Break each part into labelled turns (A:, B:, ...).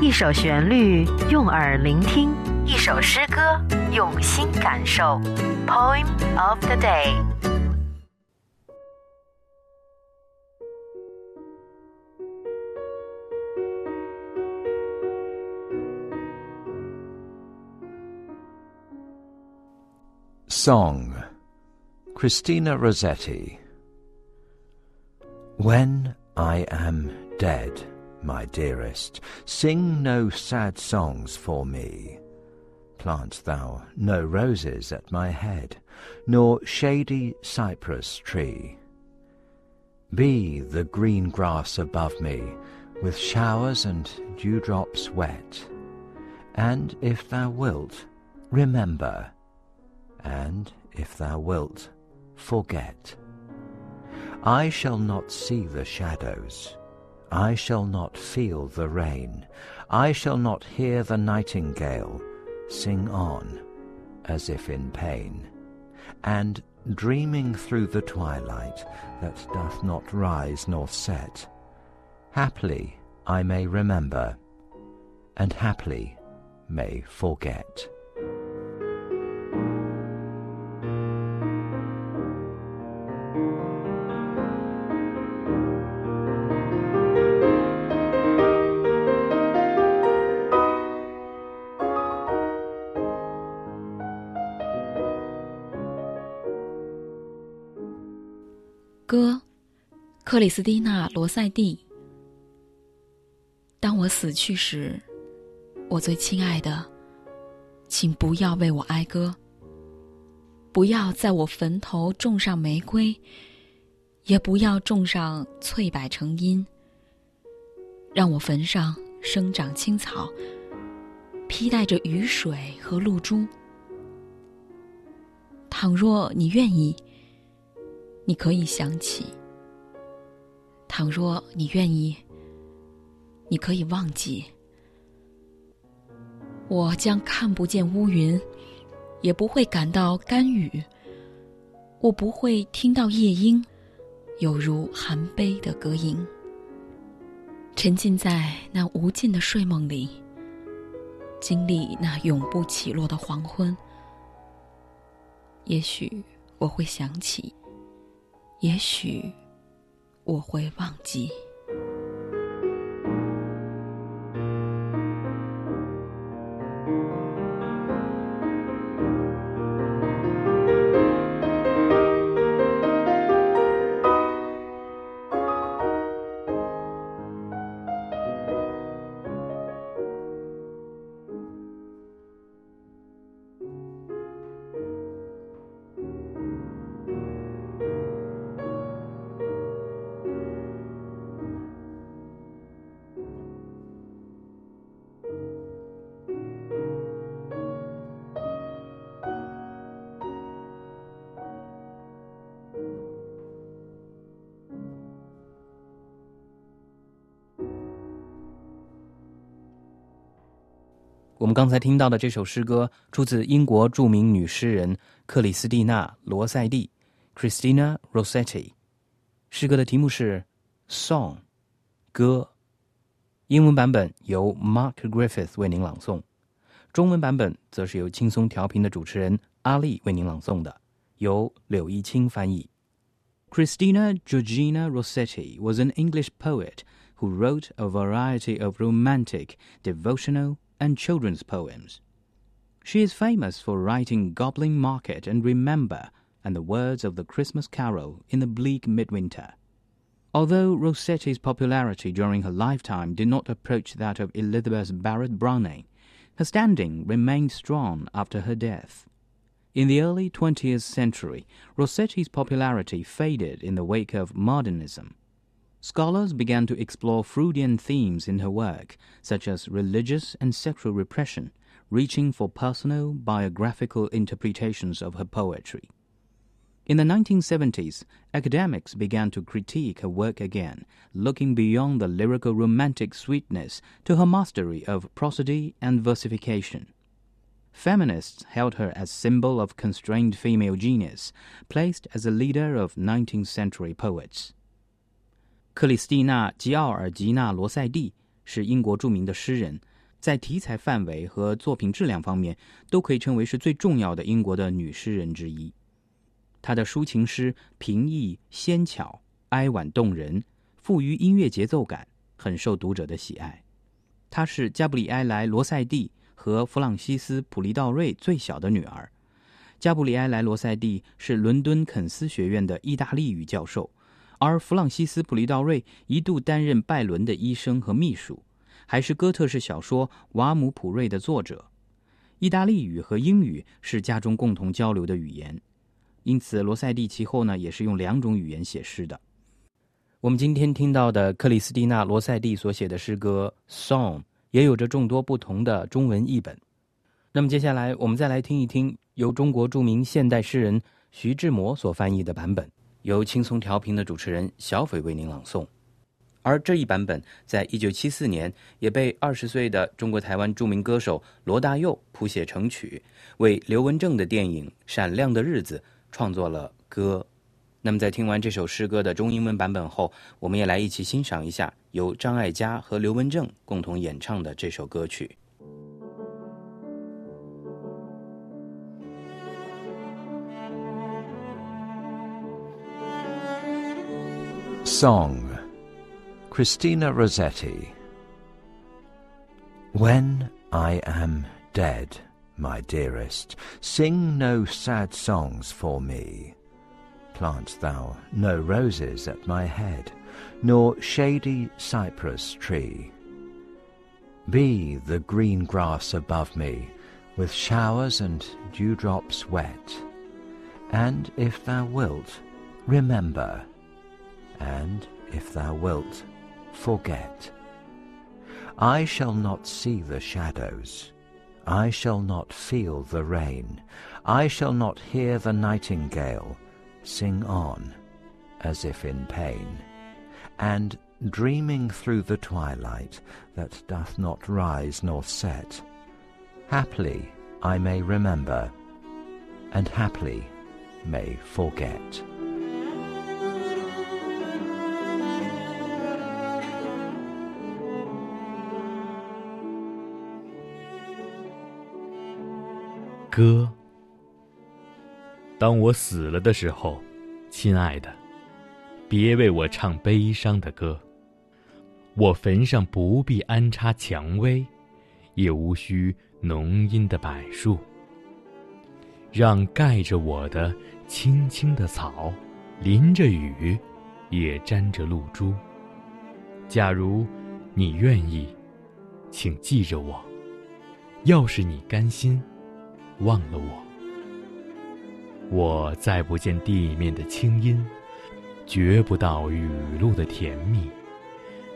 A: 一首旋律用耳聆听，一首诗歌用心感受。Poem of the day.
B: Song Christina Rossetti When I am dead my dearest, sing no sad songs for me. Plant thou no roses at my head, nor shady cypress tree. Be the green grass above me, with showers and dewdrops wet. And if thou wilt, remember, and if thou wilt, forget. I shall not see the shadows, I shall not feel the rain, I shall not hear the nightingale sing on, as if in pain, and dreaming through the twilight that doth not rise nor set, haply I may remember, and haply may forget.
C: 克里斯蒂娜·罗塞蒂。当我死去时，我最亲爱的，请不要为我哀歌。不要在我坟头种上玫瑰，也不要种上翠柏成荫。让我坟上生长青草，披带着雨水和露珠。倘若你愿意。你可以想起，倘若你愿意，你可以忘记。我将看不见乌云，也不会感到甘雨。我不会听到夜莺，犹如寒悲的歌吟。沉浸在那无尽的睡梦里，经历那永不起落的黄昏。也许我会想起。也许我会忘记。
D: 我们刚才听到的这首诗歌出自英国着名女诗人克里斯蒂娜·罗塞蒂 （Christina Rossetti）。诗歌的题目是《Song》，歌。英文版本由 Mark Griffith 为您朗诵，中文版本则是由轻松调频的主持人阿丽为您朗诵的，由柳一清翻译。Christina Georgina Rossetti was an English poet who wrote a variety of romantic, devotional, and children's poems. She is famous for writing Goblin Market and Remember and the words of the Christmas Carol in the bleak midwinter. Although Rossetti's popularity during her lifetime did not approach that of Elizabeth Barrett Browning, her standing remained strong after her death. In the early 20th century, Rossetti's popularity faded in the wake of modernism. Scholars began to explore Freudian themes in her work, such as religious and sexual repression, reaching for personal biographical interpretations of her poetry. In the 1970s, academics began to critique her work again, looking beyond the lyrical romantic sweetness to her mastery of prosody and versification. Feminists held her as symbol of constrained female genius, placed as a leader of 19th century poets. 克里斯蒂娜·吉奥尔吉娜·罗塞蒂是英国著名的诗人，在题材范围和作品质量方面，都可以称为是最重要的英国的女诗人之一。她的抒情诗平易纤巧、哀婉动人，富于音乐节奏感，很受读者的喜爱。她是加布里埃莱·罗塞蒂和弗朗西斯·普利道瑞最小的女儿。加布里埃莱·罗塞蒂是伦敦肯斯学院的意大利语教授，而弗朗西斯·普利道瑞一度担任拜伦的医生和秘书，还是哥特式小说《瓦姆普瑞》的作者。意大利语和英语是家中共同交流的语言。因此，罗塞蒂其后呢也是用两种语言写诗的。我们今天听到的克里斯蒂娜·罗塞蒂所写的诗歌《Song》也有着众多不同的中文译本。那么接下来，我们再来听一听由中国著名现代诗人徐志摩所翻译的版本，由轻松调频的主持人小斐为您朗诵。而这一版本在一九七四年也被二十岁的中国台湾著名歌手罗大佑谱写成曲，为刘文正的电影《闪亮的日子》。创作了歌，那么在听完这首诗歌的中英文版本后，我们也来一起欣赏一下由张艾嘉和刘文正共同演唱的这首歌曲。
B: Song Christina Rossetti When I am dead my dearest, sing no sad songs for me. Plant thou no roses at my head, nor shady cypress tree. Be the green grass above me, with showers and dewdrops wet. And if thou wilt, remember, and if thou wilt, forget. I shall not see the shadows, I shall not feel the rain, I shall not hear the nightingale sing on as if in pain, and dreaming through the twilight that doth not rise nor set, haply I may remember, and haply may forget.
E: 歌，当我死了的时候，亲爱的，别为我唱悲伤的歌。我坟上不必安插蔷薇，也无需浓荫的柏树。让盖着我的青青的草，淋着雨，也沾着露珠。假如你愿意，请记着我。要是你甘心。忘了我，我再不见地面的清音，觉不到雨露的甜蜜，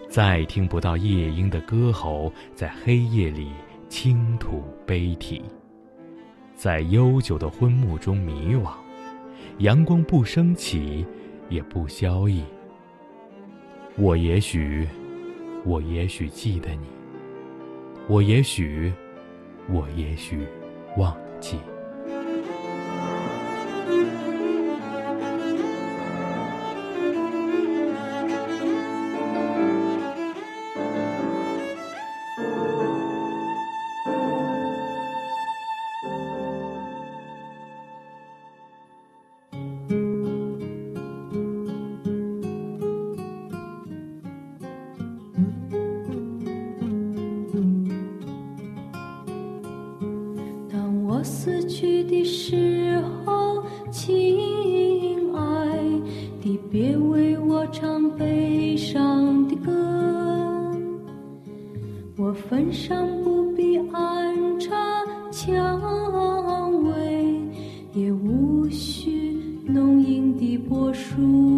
E: 再听不到夜莺的歌喉在黑夜里倾吐悲啼，在悠久的昏暮中迷惘，阳光不升起，也不消翳。我也许，我也许记得你，我也许，我也许忘。记。
F: 坟上不必安插蔷薇也无需浓荫的柏树